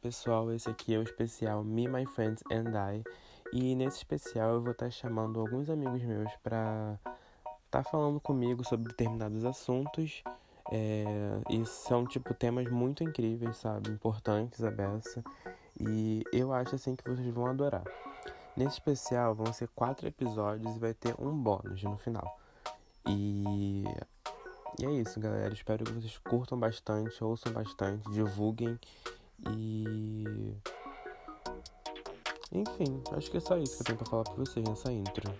pessoal, esse aqui é o especial Me, My Friends and I. E nesse especial eu vou estar chamando alguns amigos meus para estar tá falando comigo sobre determinados assuntos. É, e são tipo temas muito incríveis, sabe? Importantes a beça. E eu acho assim que vocês vão adorar. Nesse especial vão ser quatro episódios e vai ter um bônus no final. E e é isso, galera. Espero que vocês curtam bastante, ouçam bastante, divulguem e. Enfim, acho que é só isso que eu tenho pra falar pra vocês nessa intro.